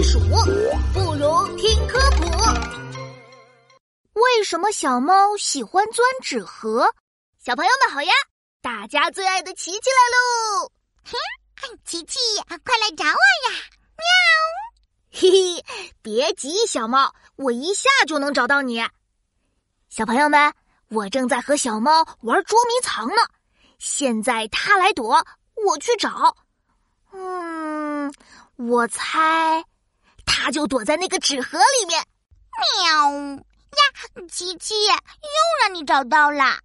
避暑，不如听科普。为什么小猫喜欢钻纸盒？小朋友们好呀！大家最爱的琪琪来喽！嘿，琪琪，快来找我呀！喵！嘿嘿，别急，小猫，我一下就能找到你。小朋友们，我正在和小猫玩捉迷藏呢。现在它来躲，我去找。嗯，我猜，它就躲在那个纸盒里面。喵呀，琪琪，又让你找到了。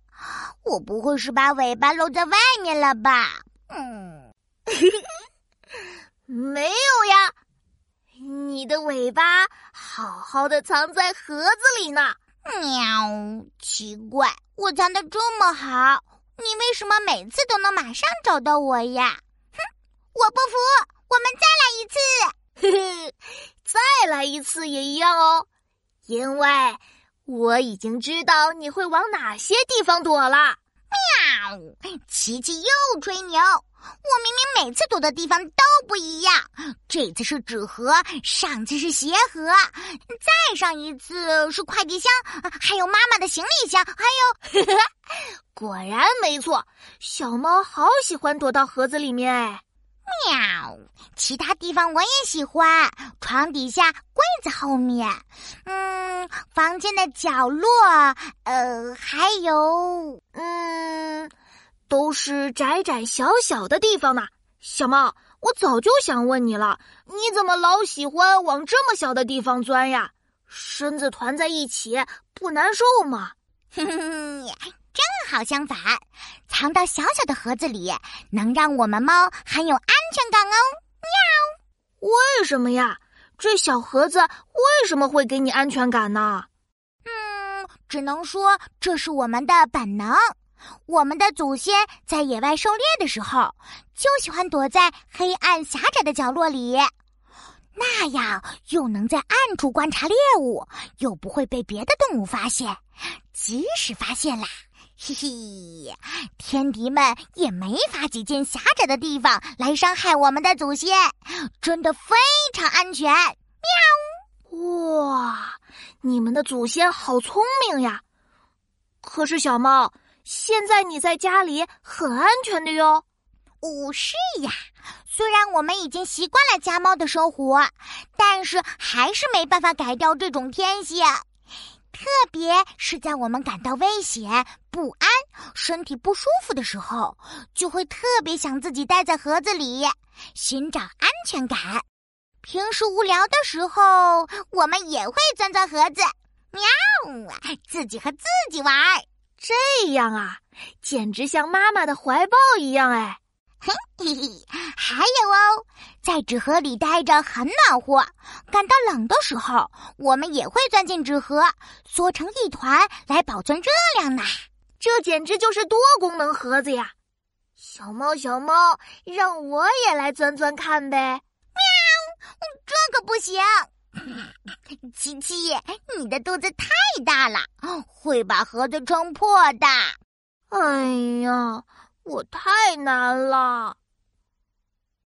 我不会是把尾巴露在外面了吧？嗯，没有呀，你的尾巴好好的藏在盒子里呢。喵，奇怪，我藏的这么好，你为什么每次都能马上找到我呀？哼，我不服，我们再来一次。嘿嘿，再来一次也一样哦，因为我已经知道你会往哪些地方躲了。喵，琪琪又吹牛。我明明每次躲的地方都不一样，这次是纸盒，上次是鞋盒，再上一次是快递箱，还有妈妈的行李箱，还有，果然没错，小猫好喜欢躲到盒子里面哎。喵，其他地方我也喜欢，床底下、柜子后面，嗯，房间的角落，呃，还有，嗯。都是窄窄小小的地方呢，小猫，我早就想问你了，你怎么老喜欢往这么小的地方钻呀？身子团在一起不难受吗？哼哼，哼好相反，藏到小小的盒子里，能让我们猫很有安全感哦。喵，为什么呀？这小盒子为什么会给你安全感呢？嗯，只能说这是我们的本能。我们的祖先在野外狩猎的时候，就喜欢躲在黑暗狭窄的角落里，那样又能在暗处观察猎物，又不会被别的动物发现。即使发现了，嘿嘿，天敌们也没法挤进狭窄的地方来伤害我们的祖先，真的非常安全。喵！哇，你们的祖先好聪明呀！可是小猫。现在你在家里很安全的哟，哦是呀。虽然我们已经习惯了家猫的生活，但是还是没办法改掉这种天性。特别是在我们感到危险、不安、身体不舒服的时候，就会特别想自己待在盒子里，寻找安全感。平时无聊的时候，我们也会钻钻盒子，喵，自己和自己玩。这样啊，简直像妈妈的怀抱一样哎！嘿嘿嘿，还有哦，在纸盒里待着很暖和，感到冷的时候，我们也会钻进纸盒，缩成一团来保存热量呢。这简直就是多功能盒子呀！小猫小猫，让我也来钻钻看呗！喵，这可不行。琪琪，你的肚子太大了，会把盒子撑破的。哎呀，我太难了。